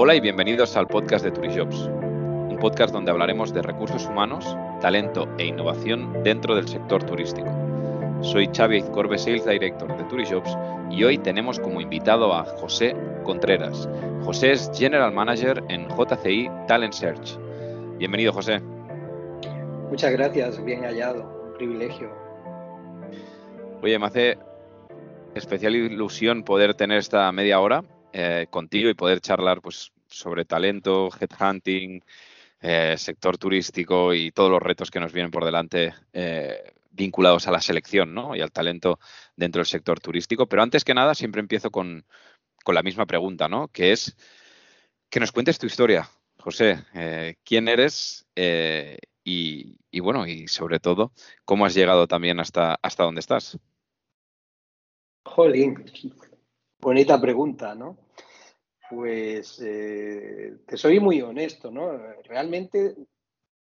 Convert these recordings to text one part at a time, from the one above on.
Hola y bienvenidos al podcast de Turijobs, un podcast donde hablaremos de recursos humanos, talento e innovación dentro del sector turístico. Soy Xavi Corbe, Sales Director de Turijobs y hoy tenemos como invitado a José Contreras. José es General Manager en JCI Talent Search. Bienvenido, José. Muchas gracias, bien hallado, un privilegio. Oye, me hace especial ilusión poder tener esta media hora eh, contigo y poder charlar pues, sobre talento, headhunting, eh, sector turístico y todos los retos que nos vienen por delante eh, vinculados a la selección ¿no? y al talento dentro del sector turístico. Pero antes que nada, siempre empiezo con, con la misma pregunta, ¿no? que es que nos cuentes tu historia, José. ¿Quién eres? Y, bueno, y sobre todo, ¿cómo has llegado también hasta, hasta donde estás? Jolín, Bonita pregunta, ¿no? Pues eh, te soy muy honesto, ¿no? Realmente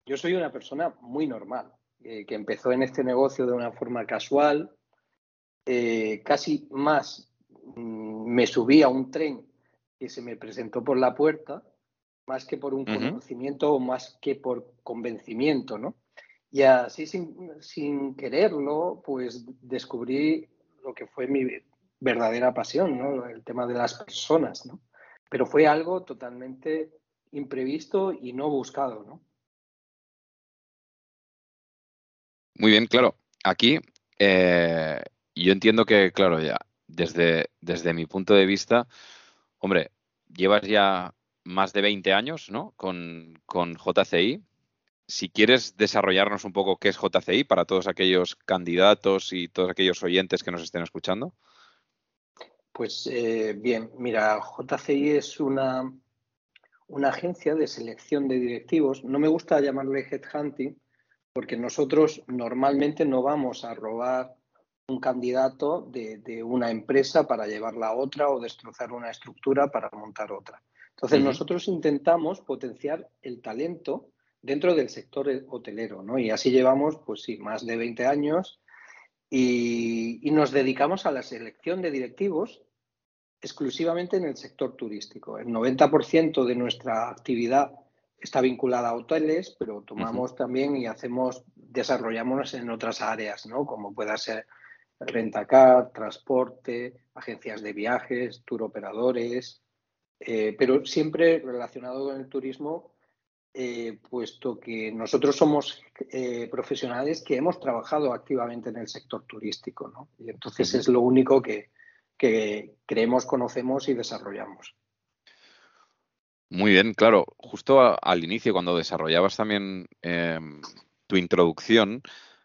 yo soy una persona muy normal, eh, que empezó en este negocio de una forma casual, eh, casi más mm, me subí a un tren que se me presentó por la puerta, más que por un conocimiento o más que por convencimiento, ¿no? Y así sin, sin quererlo, pues descubrí lo que fue mi, verdadera pasión, ¿no? El tema de las personas, ¿no? Pero fue algo totalmente imprevisto y no buscado, ¿no? Muy bien, claro. Aquí eh, yo entiendo que, claro, ya desde, desde mi punto de vista, hombre, llevas ya más de 20 años, ¿no? Con, con JCI. Si quieres desarrollarnos un poco qué es JCI para todos aquellos candidatos y todos aquellos oyentes que nos estén escuchando. Pues eh, bien, mira, JCI es una, una agencia de selección de directivos. No me gusta llamarle headhunting porque nosotros normalmente no vamos a robar un candidato de, una empresa para llevarla a otra o destrozar una estructura para montar otra. Entonces, nosotros intentamos potenciar el talento dentro del sector hotelero, ¿no? Y así llevamos, pues sí, más de 20 años y, nos dedicamos a la selección de directivos exclusivamente en el sector turístico. El 90% de nuestra actividad está vinculada a hoteles, pero tomamos también y hacemos, desarrollamos en otras áreas, ¿no? Como pueda ser rentacar, transporte, agencias de viajes, tour operadores, eh, pero siempre relacionado con el turismo eh, puesto que nosotros somos eh, profesionales que hemos trabajado activamente en el sector turístico, ¿no? Y entonces es lo único que, creemos, conocemos y desarrollamos. Muy bien, claro. Justo al inicio, cuando desarrollabas también em, tu introducción,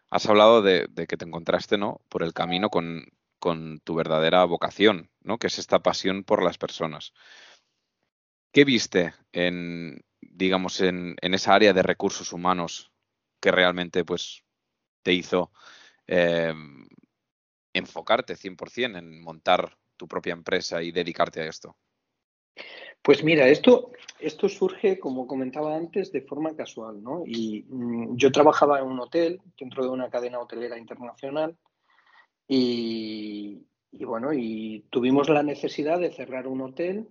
has hablado de, que te encontraste ¿no? por el camino con, con, tu verdadera vocación, ¿no? que es esta pasión por las personas. ¿Qué viste en, digamos, en, esa área de recursos humanos que realmente pues, te hizo eh, enfocarte 100% en montar tu propia empresa y dedicarte a esto? Pues mira, esto, esto surge, como comentaba antes, de forma casual, ¿no? Y mm, yo trabajaba en un hotel, dentro de una cadena hotelera internacional, y, y bueno, y tuvimos la necesidad de cerrar un hotel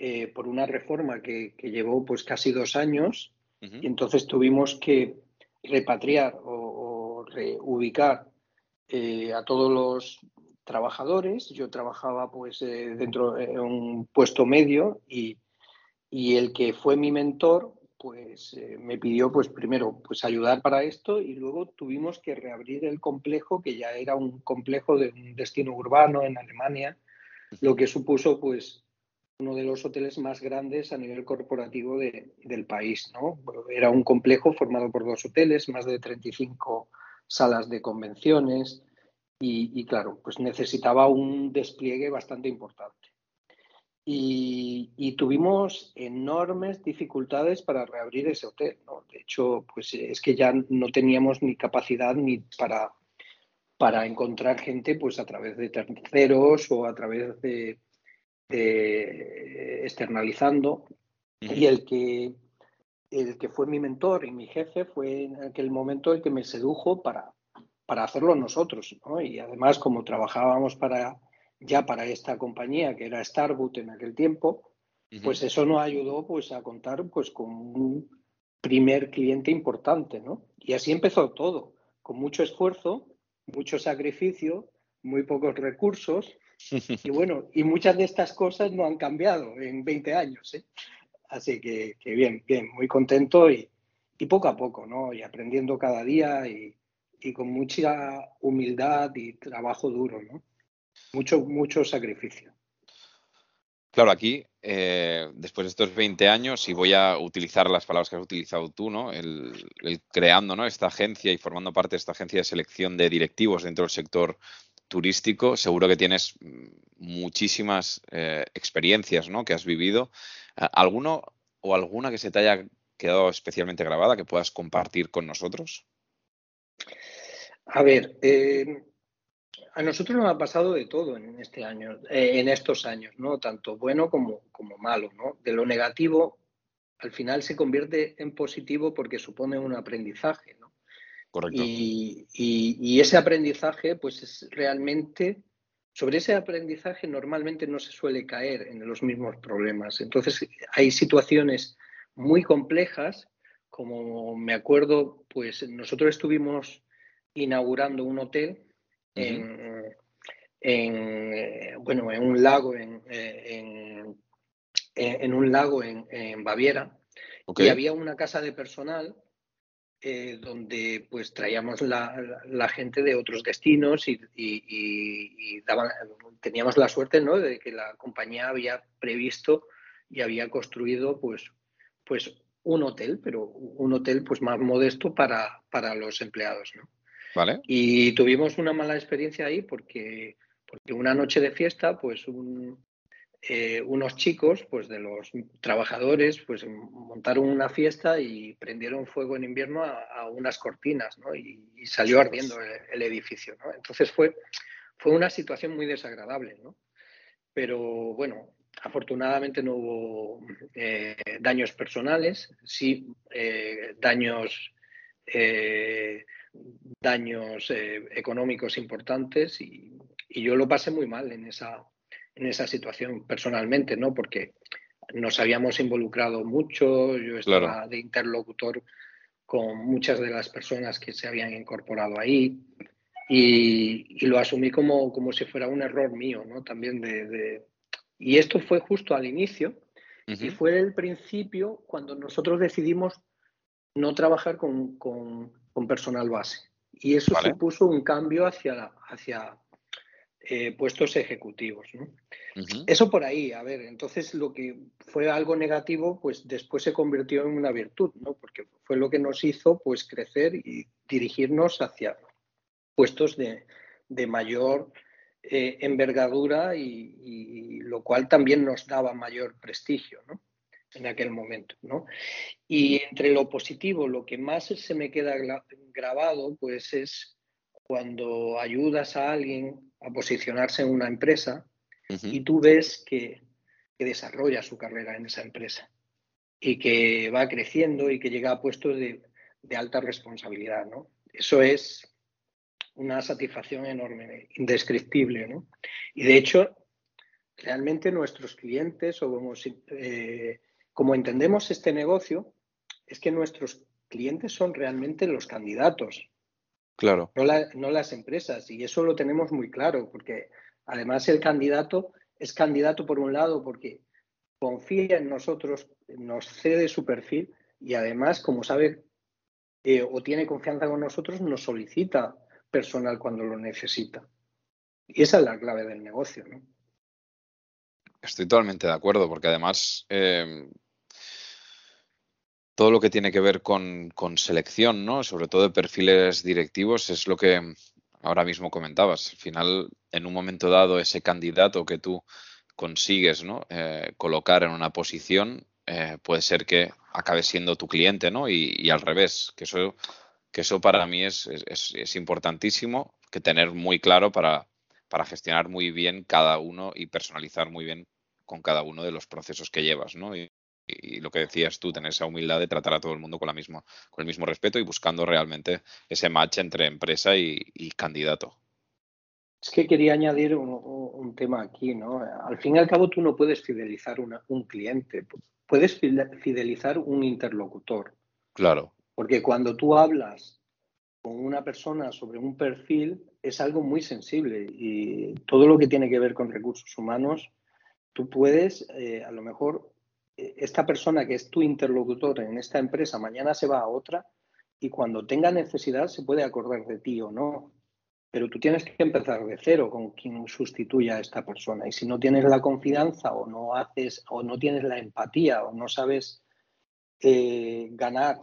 eh, por una reforma que, llevó pues casi dos años y entonces tuvimos que repatriar o, reubicar eh, a todos los trabajadores. Yo trabajaba pues eh, dentro de un puesto medio y, y, el que fue mi mentor pues me pidió pues primero pues ayudar para esto y luego tuvimos que reabrir el complejo que ya era un complejo de un destino urbano en Alemania, lo que supuso pues uno de los hoteles más grandes a nivel corporativo del país. ¿no? Era un complejo formado por dos hoteles, más de 35 salas de convenciones y, claro, pues necesitaba un despliegue bastante importante. Y, tuvimos enormes dificultades para reabrir ese hotel. ¿no? De hecho, pues es que ya no teníamos ni capacidad ni para, para encontrar gente pues a través de terceros o a través de, eh, externalizando y el que, el que fue mi mentor y mi jefe fue en aquel momento el que me sedujo para, para hacerlo nosotros. Y además, como trabajábamos para, ya para esta compañía, que era Starboot en aquel tiempo, Pues eso nos ayudó pues, a contar pues, con un primer cliente importante, ¿no? Y así empezó todo, con mucho esfuerzo, mucho sacrificio, muy pocos recursos, y bueno, y muchas de estas cosas no han cambiado en 20 años, ¿eh? Así que, bien, bien, muy contento y, poco a poco, ¿no? Y aprendiendo cada día y, y, con mucha humildad y trabajo duro, ¿no? Mucho, mucho sacrificio. Claro, aquí, eh, después de estos 20 años, y voy a utilizar las palabras que has utilizado tú, ¿no? El, creando ¿no? esta agencia y formando parte de esta agencia de selección de directivos dentro del sector turístico, seguro que tienes muchísimas eh, experiencias ¿no? que has vivido. ¿Alguno o alguna que se te haya quedado especialmente grabada que puedas compartir con nosotros? A ver, eh, a nosotros nos ha pasado de todo en este año, eh, en estos años, ¿no? Tanto bueno como, como malo, ¿no? De lo negativo, al final se convierte en positivo porque supone un aprendizaje, ¿no? Correcto. Y, ese aprendizaje, pues es realmente, sobre ese aprendizaje normalmente no se suele caer en los mismos problemas. Entonces, hay situaciones muy complejas, como me acuerdo, pues nosotros estuvimos inaugurando un hotel en, eh, bueno, en un lago en, en, un lago en, Baviera y había una casa de personal eh, donde pues traíamos la, gente de otros destinos y, teníamos la suerte ¿no? de que la compañía había previsto y había construido pues, pues un hotel, pero un hotel pues más modesto para, para los empleados. ¿no? Y tuvimos una mala experiencia ahí porque, porque una noche de fiesta, pues eh, unos chicos, pues de los trabajadores, pues montaron una fiesta y prendieron fuego en invierno a, unas cortinas, ¿no? Y, salió ardiendo el, edificio, ¿no? Entonces fue, fue una situación muy desagradable, ¿no? Pero bueno, afortunadamente no hubo eh, daños personales, sí eh, daños daños eh, económicos importantes y, yo lo pasé muy mal en esa, en esa situación personalmente, ¿no? Porque nos habíamos involucrado mucho, yo estaba de interlocutor con muchas de las personas que se habían incorporado ahí y, lo asumí como, como si fuera un error mío, ¿no? También de, Y esto fue justo al inicio y fue el principio cuando nosotros decidimos no trabajar con, con personal base. Y eso supuso un cambio hacia, hacia eh, puestos ejecutivos. Eso por ahí, a ver, entonces lo que fue algo negativo, pues después se convirtió en una virtud, ¿no? porque fue lo que nos hizo pues crecer y dirigirnos hacia puestos de, de mayor eh, envergadura y, y, lo cual también nos daba mayor prestigio. ¿no? en aquel momento, ¿no? Y entre lo positivo, lo que más se me queda grabado, pues es cuando ayudas a alguien a posicionarse en una empresa y tú ves que, desarrolla su carrera en esa empresa y que va creciendo y que llega a puestos de, de alta responsabilidad, ¿no? Eso es una satisfacción enorme, indescriptible, ¿no? Y de hecho, realmente nuestros clientes o como eh, como entendemos este negocio, es que nuestros clientes son realmente los candidatos. Claro. No, las empresas. Y eso lo tenemos muy claro, porque además el candidato es candidato por un lado porque confía en nosotros, nos cede su perfil y además, como sabe eh, o tiene confianza con nosotros, nos solicita personal cuando lo necesita. Y esa es la clave del negocio, ¿no? Estoy totalmente de acuerdo, porque además eh, todo lo que tiene que ver con, selección, ¿no? Sobre todo de perfiles directivos, es lo que ahora mismo comentabas. Al final, en un momento dado, ese candidato que tú consigues ¿no? Eh, colocar en una posición, eh, puede ser que acabe siendo tu cliente, ¿no? Y, al revés, que eso, que eso para mí es, es, importantísimo, que tener muy claro para, gestionar muy bien cada uno y personalizar muy bien con cada uno de los procesos que llevas, ¿no? y lo que decías tú, tener esa humildad de tratar a todo el mundo con, la misma, con el mismo respeto y buscando realmente ese match entre empresa y, candidato. Es que quería añadir un, tema aquí, ¿no? Al fin y al cabo tú no puedes fidelizar un cliente, puedes fidelizar un interlocutor. Claro. Porque cuando tú hablas con una persona sobre un perfil es algo muy sensible y todo lo que tiene que ver con recursos humanos, tú puedes, eh, a lo mejor, esta persona que es tu interlocutor en esta empresa mañana se va a otra y cuando tenga necesidad se puede acordar de ti o no. Pero tú tienes que empezar de cero con quien sustituya a esta persona. Y si no tienes la confianza o no haces o no tienes la empatía o no sabes eh, ganar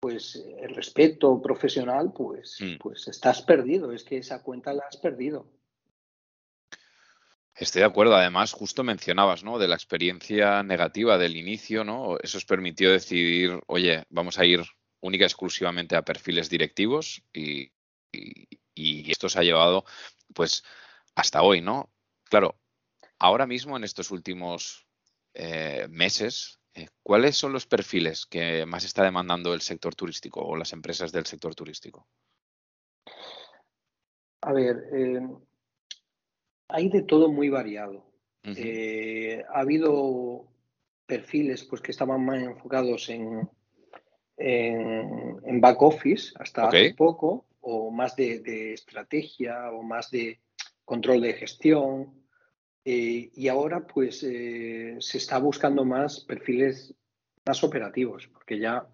pues el respeto profesional, pues, mm. pues estás perdido. Es que esa cuenta la has perdido. Estoy de acuerdo. Además, justo mencionabas, ¿no? De la experiencia negativa del inicio, ¿no? Eso os permitió decidir, oye, vamos a ir única y exclusivamente a perfiles directivos y, esto se ha llevado, pues, hasta hoy, ¿no? Claro, ahora mismo en estos últimos eh, meses eh, ¿Cuáles son los perfiles que más está demandando el sector turístico o las empresas del sector turístico? A ver, eh, hay de todo muy variado. Eh, ha habido perfiles pues, que estaban más enfocados en, en, back office hasta hace poco, o más de estrategia, o más de control de gestión, eh, y ahora pues eh, se está buscando más perfiles más operativos, porque ya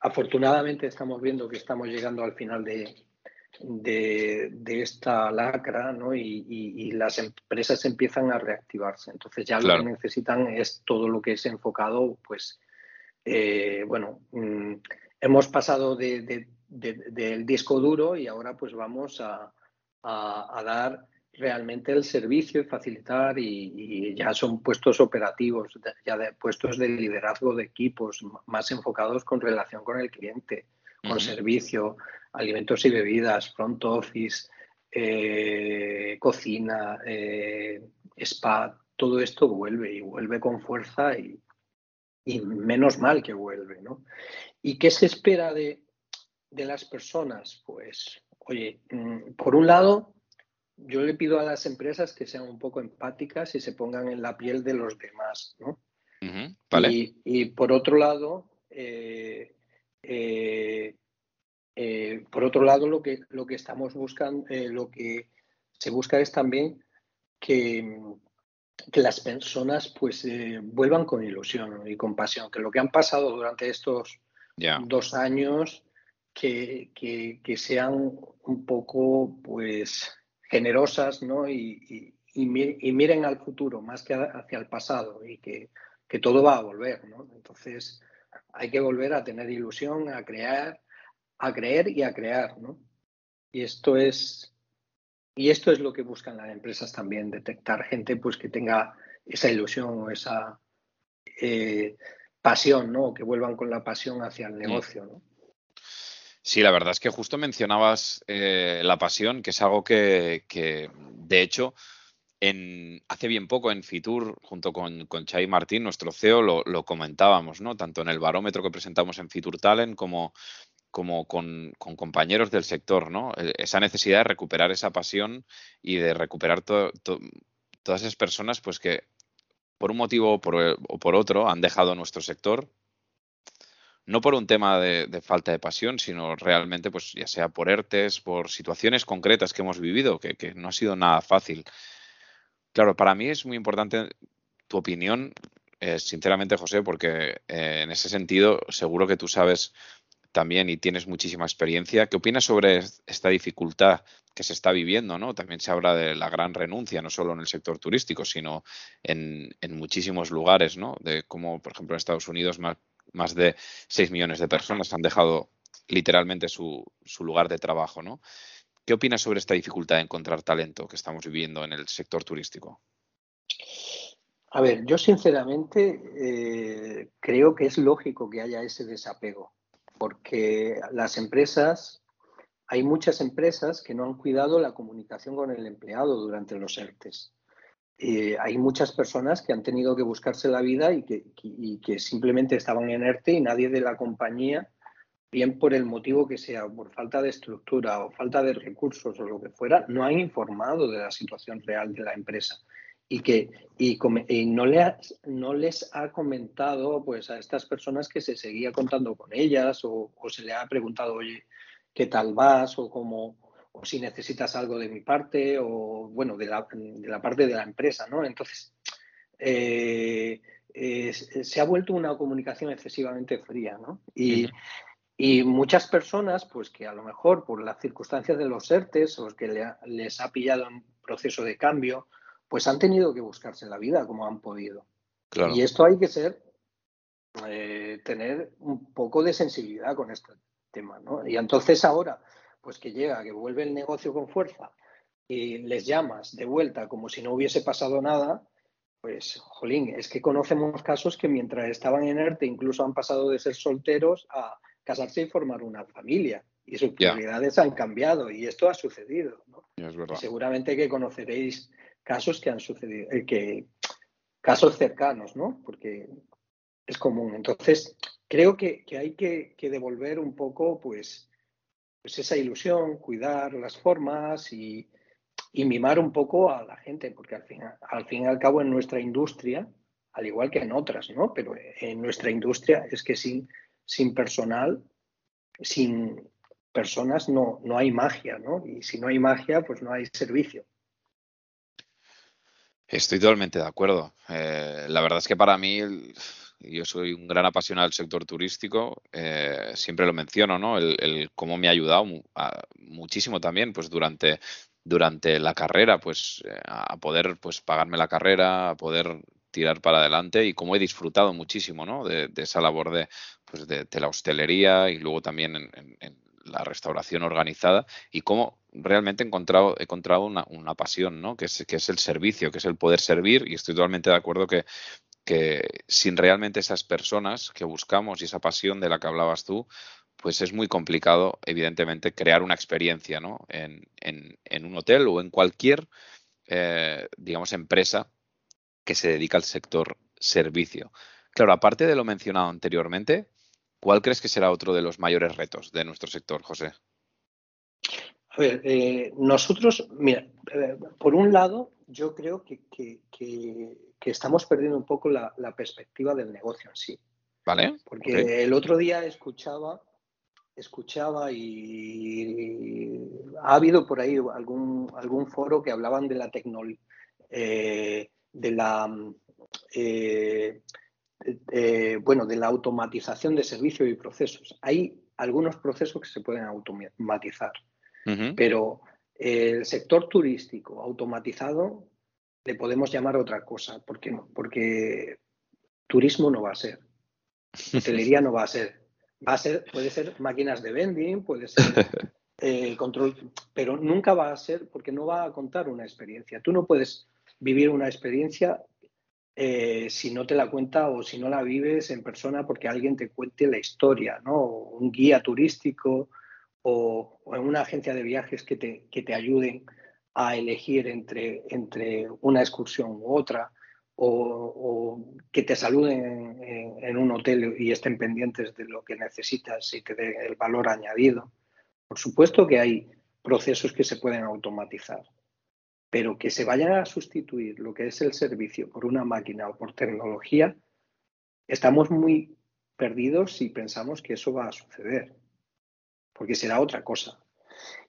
afortunadamente estamos viendo que estamos llegando al final de, de, esta lacra ¿no? y, las empresas empiezan a reactivarse. Entonces ya lo que necesitan es todo lo que es enfocado, pues, eh, bueno, mm, hemos pasado de, del disco duro y ahora pues vamos a, a dar realmente el servicio y facilitar y, ya son puestos operativos, ya de, puestos de liderazgo de equipos más enfocados con relación con el cliente, con servicio, alimentos y bebidas, front office, eh, cocina, eh, spa, todo esto vuelve y vuelve con fuerza y, y, menos mal que vuelve, ¿no? ¿Y qué se espera de, de las personas? Pues, oye, mm, por un lado, yo le pido a las empresas que sean un poco empáticas y se pongan en la piel de los demás, ¿no? y, por otro lado, eh, eh, eh, por otro lado, lo que, lo que estamos buscando, lo que se busca es también que, que las personas pues vuelvan con ilusión y con pasión, que lo que han pasado durante estos dos años, que, que, que sean un poco pues generosas ¿no? y, miren al futuro más que hacia el pasado y que, todo va a volver. ¿no? Entonces hay que volver a tener ilusión, a crear, a creer y a crear. ¿no? Y esto es y esto es lo que buscan las empresas también, detectar gente pues que tenga esa ilusión o esa eh, pasión, ¿no? Que vuelvan con la pasión hacia el mm. negocio, ¿no? Sí, la verdad es que justo mencionabas eh, la pasión, que es algo que, de hecho, en, hace bien poco en Fitur, junto con, con Chay Martín, nuestro CEO, lo, comentábamos, ¿no? Tanto en el barómetro que presentamos en Fitur Talent como, como con, compañeros del sector, ¿no? E, esa necesidad de recuperar esa pasión y de recuperar todas esas personas, pues que por un motivo o por, o por otro han dejado nuestro sector no por un tema de, falta de pasión, sino realmente, pues ya sea por ERTES, por situaciones concretas que hemos vivido, que, no ha sido nada fácil. Claro, para mí es muy importante tu opinión, eh, sinceramente, José, porque eh, en ese sentido seguro que tú sabes también y tienes muchísima experiencia. ¿Qué opinas sobre esta dificultad que se está viviendo? ¿no? También se habla de la gran renuncia, no solo en el sector turístico, sino en, en muchísimos lugares, ¿no? De cómo, por ejemplo, en Estados Unidos más de 6 millones de personas han dejado literalmente su, lugar de trabajo, ¿no? ¿Qué opinas sobre esta dificultad de encontrar talento que estamos viviendo en el sector turístico? A ver, yo sinceramente eh, creo que es lógico que haya ese desapego, porque las empresas, hay muchas empresas que no han cuidado la comunicación con el empleado durante los ERTES. Eh, hay muchas personas que han tenido que buscarse la vida y que, simplemente estaban en ERTE y nadie de la compañía bien por el motivo que sea, por falta de estructura o falta de recursos o lo que fuera, no han informado de la situación real de la empresa y que y, no, le no les ha comentado pues a estas personas que se seguía contando con ellas o, se le ha preguntado, oye, ¿qué tal vas? o cómo o si necesitas algo de mi parte o bueno, de la, de la parte de la empresa, ¿no? Entonces, eh, se ha vuelto una comunicación excesivamente fría, ¿no? Y, y muchas personas, pues que a lo mejor por las circunstancias de los ERTES o que les ha pillado en proceso de cambio, pues han tenido que buscarse la vida como han podido. Y esto hay que ser, eh, tener un poco de sensibilidad con este tema, ¿no? Y entonces ahora, pues que llega, que vuelve el negocio con fuerza y les llamas de vuelta como si no hubiese pasado nada, pues, jolín, es que conocemos casos que mientras estaban en ERTE incluso han pasado de ser solteros a casarse y formar una familia. Y sus prioridades han cambiado y esto ha sucedido. seguramente que conoceréis casos que han sucedido, eh, que, casos cercanos, ¿no? Porque es común. Entonces, creo que, hay que, devolver un poco, pues, pues, esa ilusión, cuidar las formas y, mimar un poco a la gente, porque al fin, al fin y al cabo en nuestra industria, al igual que en otras, ¿no? Pero en nuestra industria es que sin, sin personal, sin personas no, no hay magia, ¿no? Y si no hay magia, pues no hay servicio. Estoy totalmente de acuerdo. Eh, la verdad es que para mí, yo soy un gran apasionado del sector turístico, eh, siempre lo menciono, ¿no? El, cómo me ha ayudado muchísimo también, pues durante, durante la carrera, pues eh, a poder pues pagarme la carrera, a poder tirar para adelante y como he disfrutado muchísimo ¿no? de, esa labor de, pues de, la hostelería y luego también en, la restauración organizada y cómo realmente he encontrado, una, pasión, ¿no? que, es, el servicio, que es el poder servir y estoy totalmente de acuerdo que, sin realmente esas personas que buscamos y esa pasión de la que hablabas tú, pues es muy complicado, evidentemente, crear una experiencia en un hotel o en cualquier, eh, digamos, empresa que se dedica al sector servicio. Claro, aparte de lo mencionado anteriormente, ¿cuál crees que será otro de los mayores retos de nuestro sector, José? A ver, eh, nosotros, mira, eh, por un lado, yo creo que, estamos perdiendo un poco la, perspectiva del negocio en sí. Vale. Porque el otro día escuchaba, escuchaba y, ha habido por ahí algún, algún foro que hablaban de la tecnología. Eh, de la eh, bueno de la automatización de servicios y procesos. Hay algunos procesos que se pueden automatizar, pero el sector turístico automatizado le podemos llamar otra cosa. ¿Por qué no? Porque turismo no va a ser, hotelería no va a ser. Va a ser, puede ser máquinas de vending, puede ser eh, control, pero nunca va a ser porque no va a contar una experiencia. Tú no puedes vivir una experiencia eh, si no te la cuenta o si no la vives en persona porque alguien te cuente la historia, ¿no? un guía turístico o, en una agencia de viajes que te, que te ayuden a elegir entre, entre una excursión u otra o, que te saluden en, un hotel y estén pendientes de lo que necesitas y te dé el valor añadido. Por supuesto que hay procesos que se pueden automatizar pero que se vayan a sustituir lo que es el servicio por una máquina o por tecnología, estamos muy perdidos si pensamos que eso va a suceder, porque será otra cosa.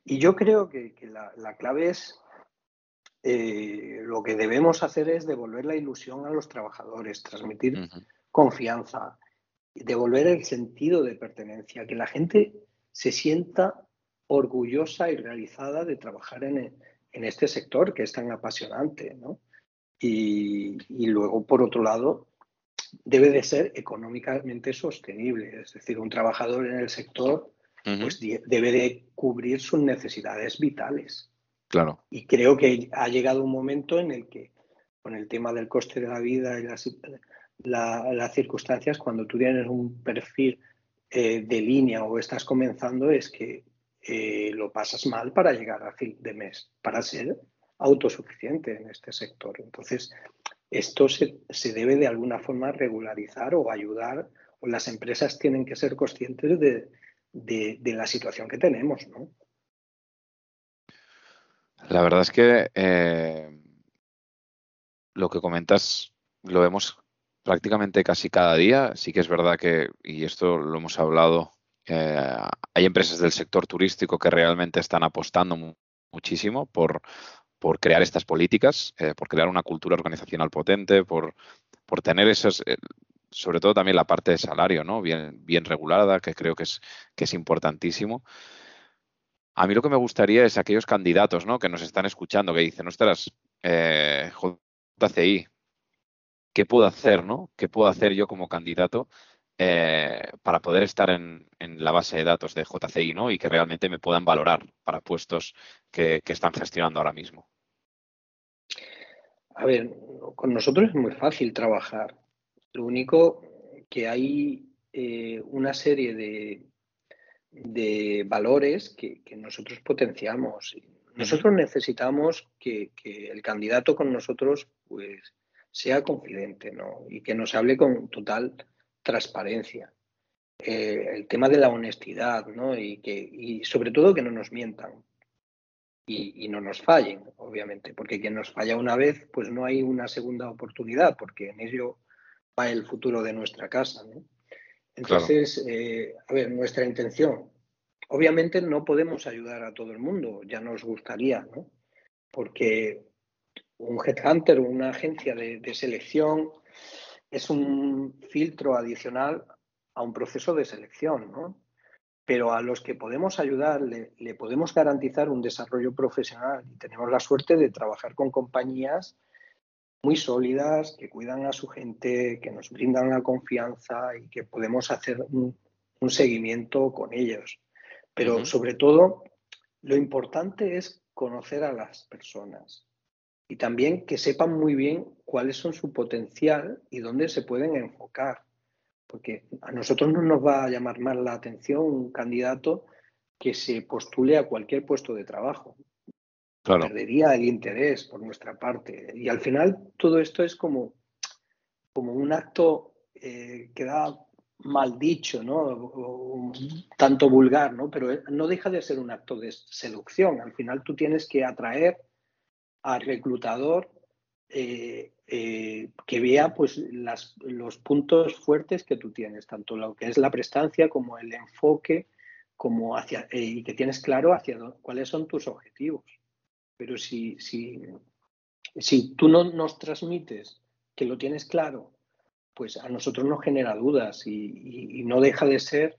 Y yo creo que, la, clave es, eh, lo que debemos hacer es devolver la ilusión a los trabajadores, transmitir confianza, devolver el sentido de pertenencia, que la gente se sienta orgullosa y realizada de trabajar en el, en este sector que es tan apasionante, ¿no? Y, luego, por otro lado, debe de ser económicamente sostenible. Es decir, un trabajador en el sector pues, debe de cubrir sus necesidades vitales. Claro. Y creo que ha llegado un momento en el que, con el tema del coste de la vida y las, las circunstancias, cuando tú tienes un perfil eh, de línea o estás comenzando, es que eh, lo pasas mal para llegar a fin de mes, para ser autosuficiente en este sector. Entonces, esto se, debe de alguna forma regularizar o ayudar, o las empresas tienen que ser conscientes de, de, la situación que tenemos, ¿no? La verdad es que eh, lo que comentas lo vemos prácticamente casi cada día. Sí que es verdad que, y esto lo hemos hablado, eh, hay empresas del sector turístico que realmente están apostando muchísimo por, crear estas políticas, eh, por crear una cultura organizacional potente, por, tener esos, eh, sobre todo también la parte de salario, ¿no? Bien, bien regulada, que creo que es, importantísimo. A mí lo que me gustaría es aquellos candidatos. Que nos están escuchando, que dicen, ostras, JCI, ¿qué puedo hacer, no? ¿Qué puedo hacer yo como candidato eh, para poder estar en, la base de datos de JCI, ¿no? Y que realmente me puedan valorar para puestos que están gestionando ahora mismo. A ver, con nosotros es muy fácil trabajar. Lo único que hay eh, una serie de, de valores que, nosotros potenciamos. Nosotros necesitamos que, el candidato con nosotros pues sea confidente ¿no? y que nos hable con total transparencia. Eh, el tema de la honestidad ¿no? y, que, y sobre todo que no nos mientan y, no nos fallen, obviamente, porque quien nos falla una vez, pues no hay una segunda oportunidad, porque en ello va el futuro de nuestra casa. ¿no? Entonces, eh, a ver, nuestra intención, obviamente no podemos ayudar a todo el mundo, ya nos gustaría, ¿no? Porque un headhunter una agencia de, de selección es un filtro adicional a un proceso de selección, ¿no? pero a los que podemos ayudar le, podemos garantizar un desarrollo profesional y tenemos la suerte de trabajar con compañías muy sólidas, que cuidan a su gente, que nos brindan la confianza y que podemos hacer un, seguimiento con ellos. Pero sobre todo, lo importante es conocer a las personas y también que sepan muy bien cuáles son su potencial y dónde se pueden enfocar porque a nosotros no nos va a llamar más la atención un candidato que se postule a cualquier puesto de trabajo. Perdería el interés por nuestra parte. Y al final todo esto es como, como un acto eh, que da mal dicho, ¿no? tanto vulgar, ¿no? Pero no deja de ser un acto de seducción. Al final tú tienes que atraer al reclutador eh, eh, que vea pues los puntos fuertes que tú tienes, tanto lo que es la prestancia como el enfoque, como hacia, eh, y que tienes claro hacia cuáles son tus objetivos. Pero si, si, si tú no nos transmites que lo tienes claro, pues a nosotros nos genera dudas y, no deja de ser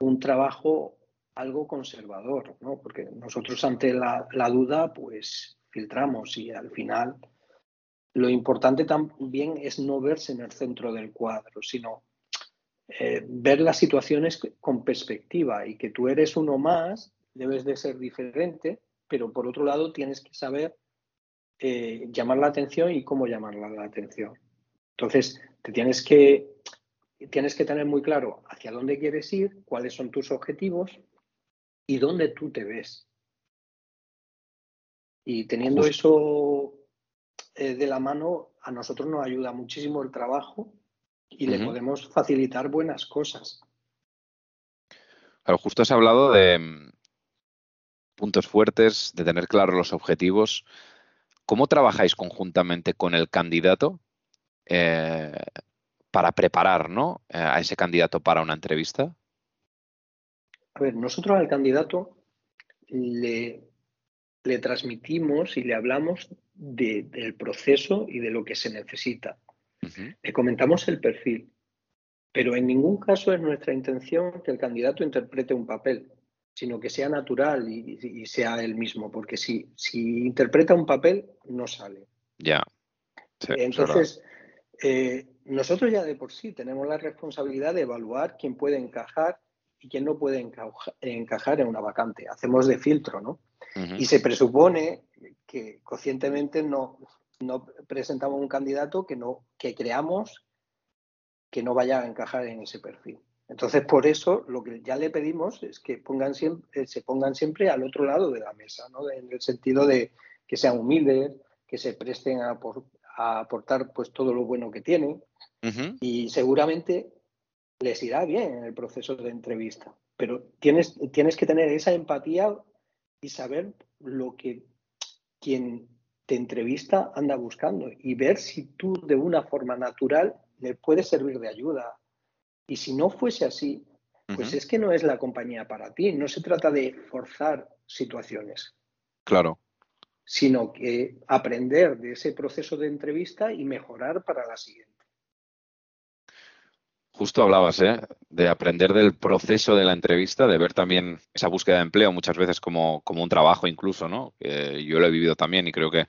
un trabajo algo conservador, ¿no? Porque nosotros ante la duda, pues filtramos y al final lo importante también es no verse en el centro del cuadro, sino eh, ver las situaciones con perspectiva y que tú eres uno más, debes de ser diferente, pero por otro lado tienes que saber eh, llamar la atención y cómo llamar la atención. Entonces, te tienes que, tienes que tener muy claro hacia dónde quieres ir, cuáles son tus objetivos y dónde tú te ves. Y teniendo eso eh, de la mano, a nosotros nos ayuda muchísimo el trabajo y le podemos facilitar buenas cosas. Claro, justo has hablado de mm, puntos fuertes, de tener claros los objetivos. ¿Cómo trabajáis conjuntamente con el candidato eh, para preparar ¿no? Eh, a ese candidato para una entrevista? A ver, nosotros al candidato le, le transmitimos y le hablamos del proceso y de lo que se necesita. Le comentamos el perfil, pero en ningún caso es nuestra intención que el candidato interprete un papel, sino que sea natural y, sea él mismo, porque si, si interpreta un papel, no sale. Ya. Entonces, eh, nosotros ya de por sí tenemos la responsabilidad de evaluar quién puede encajar y quién no puede encajar en una vacante. Hacemos de filtro, ¿no? Y se presupone que conscientemente no, no presentamos un candidato que, no, que creamos que no vaya a encajar en ese perfil. Entonces, por eso lo que ya le pedimos es que pongan siempre, eh, se pongan siempre al otro lado de la mesa, ¿no? en el sentido de que sean humildes, que se presten a, aportar pues todo lo bueno que tienen y seguramente les irá bien en el proceso de entrevista. pero tienes, tienes que tener esa empatía y saber lo que quien te entrevista anda buscando y ver si tú de una forma natural le puedes servir de ayuda. Y si no fuese así, pues es que no es la compañía para ti. No se trata de forzar situaciones. Claro. Sino que aprender de ese proceso de entrevista y mejorar para la siguiente. Justo hablabas ¿eh? de aprender del proceso de la entrevista, de ver también esa búsqueda de empleo muchas veces como, como un trabajo incluso, ¿no? yo lo he vivido también y creo que,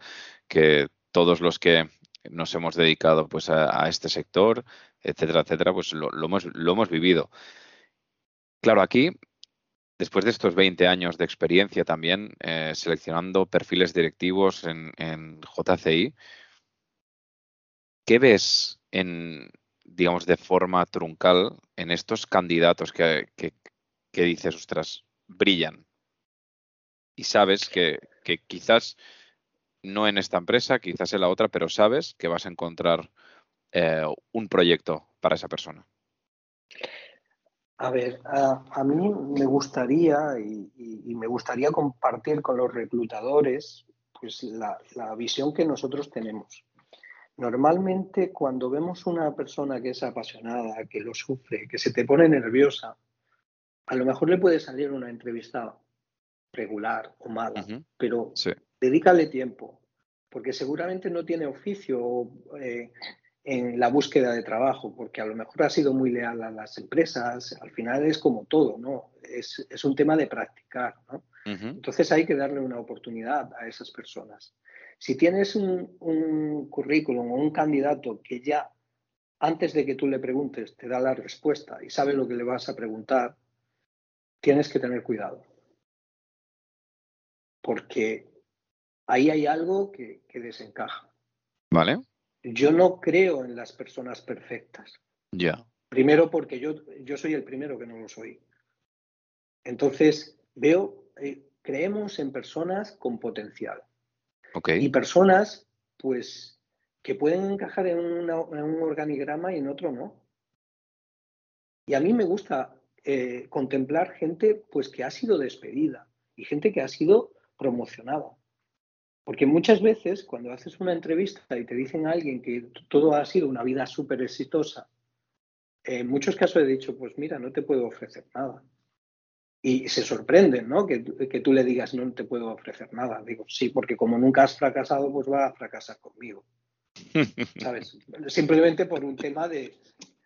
que todos los que nos hemos dedicado pues a, este sector, etcétera, etcétera, pues lo, hemos, lo hemos vivido. Claro, aquí, después de estos 20 años de experiencia también eh, seleccionando perfiles directivos en, en JCI, ¿qué ves en, digamos, de forma truncal en estos candidatos que, dices, ostras, brillan. Y sabes que, quizás no en esta empresa, quizás en la otra, pero sabes que vas a encontrar eh, un proyecto para esa persona. A ver, a, mí me gustaría y, me gustaría compartir con los reclutadores pues la, la visión que nosotros tenemos. Normalmente cuando vemos una persona que es apasionada, que lo sufre, que se te pone nerviosa, a lo mejor le puede salir una entrevista regular o mala, pero dedícale tiempo, porque seguramente no tiene oficio eh, en la búsqueda de trabajo, porque a lo mejor ha sido muy leal a las empresas, al final es como todo, ¿no? Es, un tema de practicar, ¿no? Entonces hay que darle una oportunidad a esas personas. Si tienes un, currículum o un candidato que ya antes de que tú le preguntes te da la respuesta y sabe lo que le vas a preguntar, tienes que tener cuidado. Porque ahí hay algo que, desencaja. Vale. Yo no creo en las personas perfectas. Ya. Primero porque yo, yo soy el primero que no lo soy. Entonces, veo, eh, creemos en personas con potencial. Y personas, pues, que pueden encajar en, un organigrama y en otro no. Y a mí me gusta eh, contemplar gente, pues, que ha sido despedida y gente que ha sido promocionada. Porque muchas veces cuando haces una entrevista y te dicen a alguien que todo ha sido una vida súper exitosa, en muchos casos he dicho, pues mira, no te puedo ofrecer nada y se sorprenden, ¿no? Que, que, tú le digas no te puedo ofrecer nada. Digo, sí, porque como nunca has fracasado, pues va a fracasar conmigo. ¿Sabes? Simplemente por un tema de.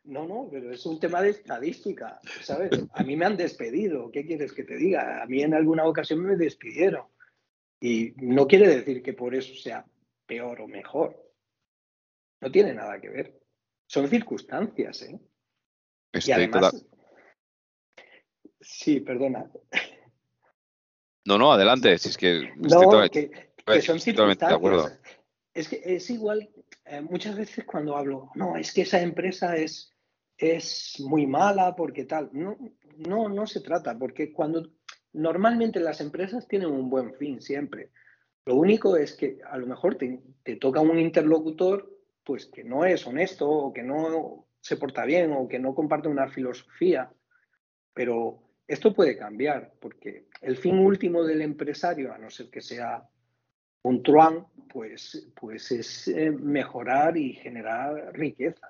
No, no, pero es un tema de estadística, ¿sabes? A mí me han despedido, ¿qué quieres que te diga? A mí en alguna ocasión me despidieron. Y no quiere decir que por eso sea peor o mejor. No tiene nada que ver. Son circunstancias, ¿eh? y además, Sí, perdona. No, no, adelante. Si es que, no, que, son totalmente de acuerdo. Es que es igual, eh, muchas veces cuando hablo, no, es que esa empresa es, es muy mala porque tal. No, no, no se trata, porque cuando normalmente las empresas tienen un buen fin siempre. Lo único es que a lo mejor te, te toca un interlocutor pues que no es honesto o que no se porta bien o que no comparte una filosofía. Pero esto puede cambiar, porque el fin último del empresario, a no ser que sea un truán, pues, pues es eh, mejorar y generar riqueza.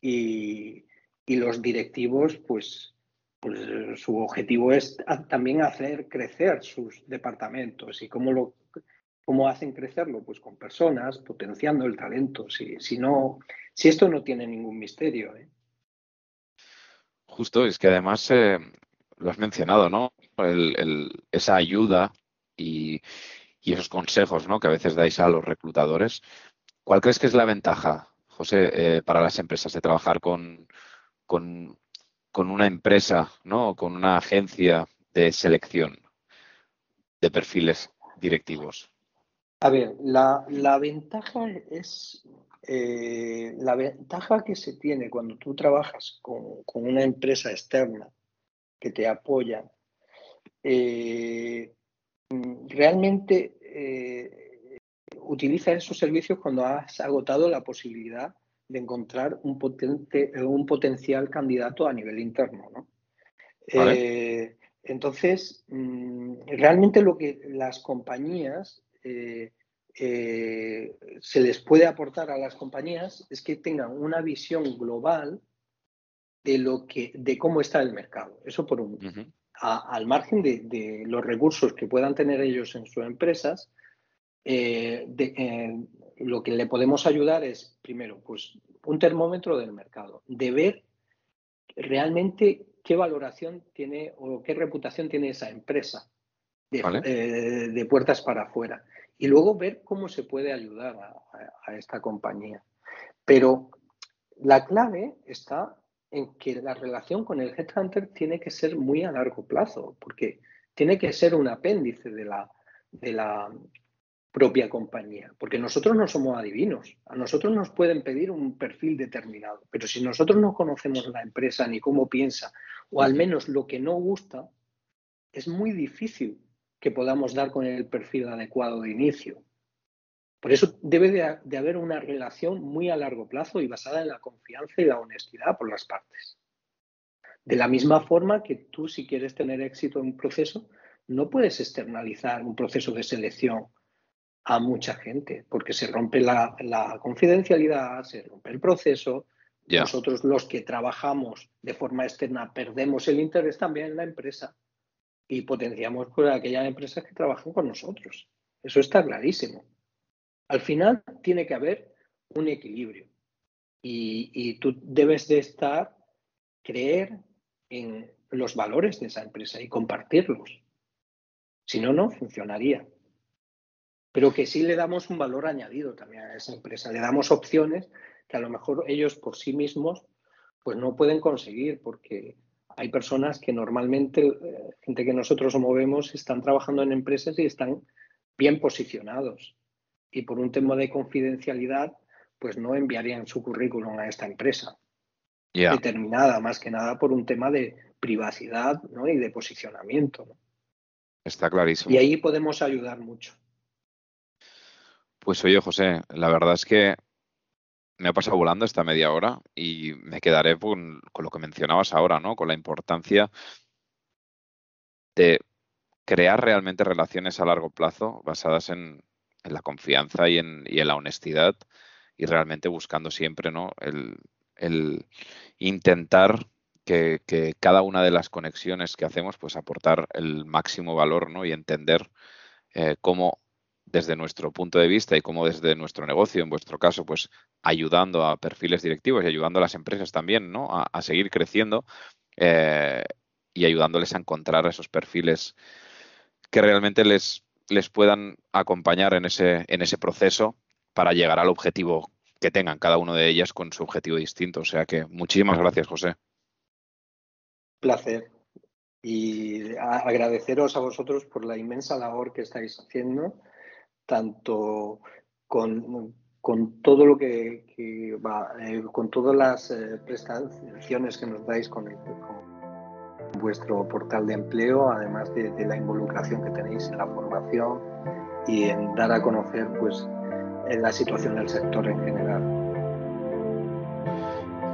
Y, los directivos, pues, pues su objetivo es también hacer crecer sus departamentos. ¿Y cómo, lo, cómo hacen crecerlo? Pues con personas, potenciando el talento. Si, si, no, si esto no tiene ningún misterio. ¿eh? Justo, es que además eh, lo has mencionado, ¿no? esa ayuda y, esos consejos ¿no? que a veces dais a los reclutadores. ¿Cuál crees que es la ventaja, José, eh, para las empresas de trabajar con, con, una empresa, ¿no? con una agencia de selección de perfiles directivos? A ver, la, la ventaja es eh, la ventaja que se tiene cuando tú trabajas con, una empresa externa que te apoya, eh, realmente eh, utiliza esos servicios cuando has agotado la posibilidad de encontrar un, potente, un potencial candidato a nivel interno. Eh, entonces, mm, realmente lo que las compañías eh, eh, se les puede aportar a las compañías es que tengan una visión global de lo que, de cómo está el mercado. Eso por un, al margen de, los recursos que puedan tener ellos en sus empresas, lo que le podemos ayudar es, primero, pues un termómetro del mercado, de ver realmente qué valoración tiene o qué reputación tiene esa empresa de, eh, puertas para afuera. Y luego ver cómo se puede ayudar a, esta compañía. Pero la clave está en que la relación con el headhunter tiene que ser muy a largo plazo, porque tiene que ser un apéndice de la, de la propia compañía, porque nosotros no somos adivinos. A nosotros nos pueden pedir un perfil determinado, pero si nosotros no conocemos la empresa ni cómo piensa, o al menos lo que no gusta, es muy difícil que podamos dar con el perfil adecuado de inicio. Por eso debe de, de haber una relación muy a largo plazo y basada en la confianza y la honestidad por las partes. De la misma forma que tú, si quieres tener éxito en un proceso, no puedes externalizar un proceso de selección a mucha gente, porque se rompe la, confidencialidad, se rompe el proceso. Nosotros los que trabajamos de forma externa perdemos el interés también en la empresa y potenciamos por aquellas empresas que trabajan con nosotros. Eso está clarísimo. Al final tiene que haber un equilibrio y, y tú debes de estar, creer en los valores de esa empresa y compartirlos. Si no, no funcionaría pero que sí le damos un valor añadido también a esa empresa. Le damos opciones que a lo mejor ellos por sí mismos pues no pueden conseguir porque hay personas que normalmente, eh, gente que nosotros movemos, están trabajando en empresas y están bien posicionados. Y por un tema de confidencialidad, pues no enviarían su currículum a esta empresa determinada, más que nada por un tema de privacidad y de posicionamiento. Está clarísimo. Y ahí podemos ayudar mucho. Pues oye, José, la verdad es que me ha pasado volando esta media hora y me quedaré con, lo que mencionabas ahora, ¿no? Con la importancia de crear realmente relaciones a largo plazo basadas en, la confianza y en, la honestidad y realmente buscando siempre, ¿no? El, intentar que, cada una de las conexiones que hacemos, pues aportar el máximo valor, ¿no? Y entender eh, cómo desde nuestro punto de vista y como desde nuestro negocio, en vuestro caso, pues ayudando a perfiles directivos y ayudando a las empresas también, ¿no? A, seguir creciendo eh, y ayudándoles a encontrar esos perfiles que realmente les, les puedan acompañar en ese, en ese proceso para llegar al objetivo que tengan cada uno de ellas con su objetivo distinto. O sea que muchísimas gracias, José. Placer. Y agradeceros a vosotros por la inmensa labor que estáis haciendo tanto con, todo lo que, va, eh, con todas las eh, prestaciones que nos dais con, vuestro portal de empleo, además de, la involucración que tenéis en la formación y en dar a conocer pues en la situación del sector en general.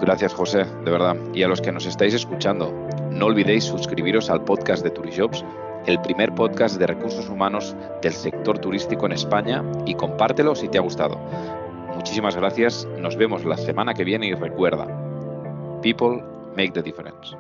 Gracias José, de verdad. Y a los que nos estáis escuchando, no olvidéis suscribiros al podcast de Turijobs el primer podcast de recursos humanos del sector turístico en España y compártelo si te ha gustado. Muchísimas gracias, nos vemos la semana que viene y recuerda, people make the difference.